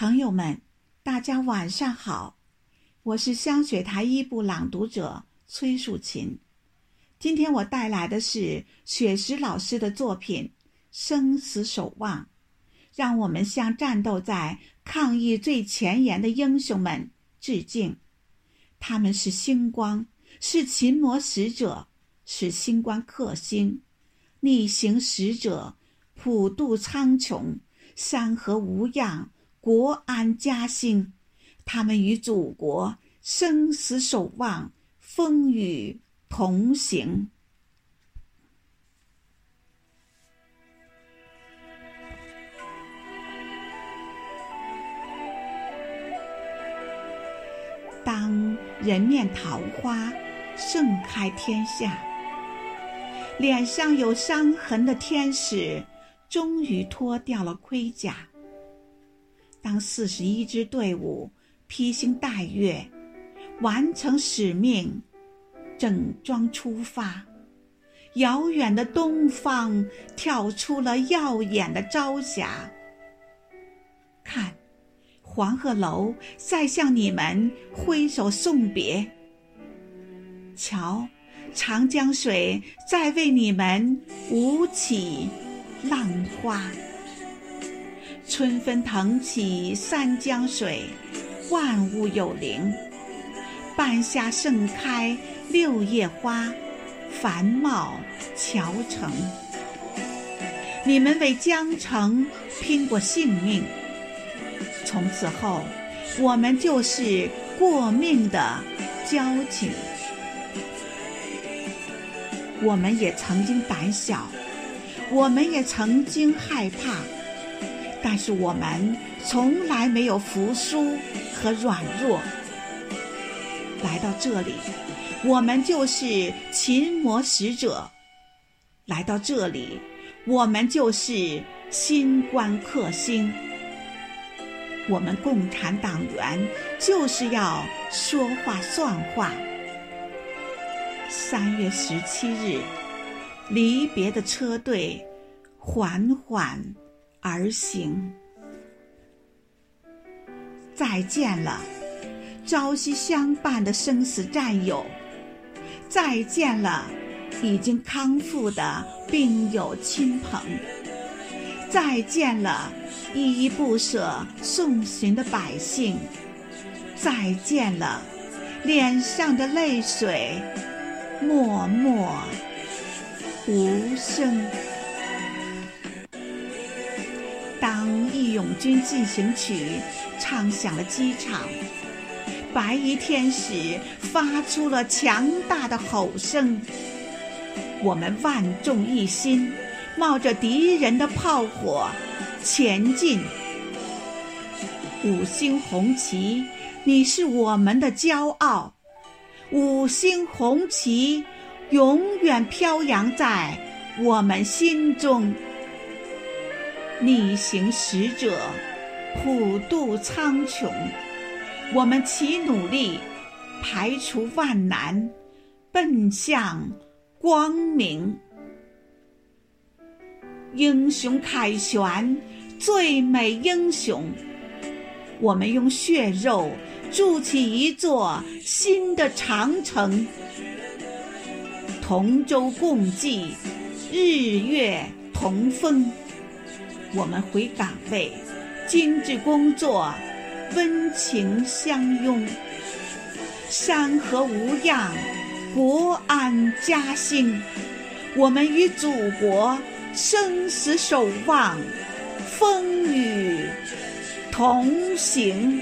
朋友们，大家晚上好，我是香雪台一部朗读者崔树琴。今天我带来的是雪石老师的作品《生死守望》，让我们向战斗在抗疫最前沿的英雄们致敬。他们是星光，是琴魔使者，是星光克星，逆行使者，普渡苍穹，山河无恙。国安家兴，他们与祖国生死守望，风雨同行。当人面桃花盛开天下，脸上有伤痕的天使终于脱掉了盔甲。当四十一支队伍披星戴月，完成使命，整装出发，遥远的东方跳出了耀眼的朝霞。看，黄鹤楼在向你们挥手送别。瞧，长江水在为你们舞起浪花。春风腾起三江水，万物有灵。半夏盛开六叶花，繁茂桥城。你们为江城拼过性命，从此后，我们就是过命的交情。我们也曾经胆小，我们也曾经害怕。但是我们从来没有服输和软弱。来到这里，我们就是秦魔使者；来到这里，我们就是新官克星。我们共产党员就是要说话算话。三月十七日，离别的车队缓缓。而行，再见了，朝夕相伴的生死战友；再见了，已经康复的病友亲朋；再见了，依依不舍送行的百姓；再见了，脸上的泪水默默无声。《勇军进行曲》唱响了机场，白衣天使发出了强大的吼声。我们万众一心，冒着敌人的炮火前进。五星红旗，你是我们的骄傲。五星红旗，永远飘扬在我们心中。逆行使者，普渡苍穹。我们齐努力，排除万难，奔向光明。英雄凯旋，最美英雄。我们用血肉筑起一座新的长城。同舟共济，日月同风。我们回岗位，精致工作，温情相拥，山河无恙，国安家兴。我们与祖国生死守望，风雨同行。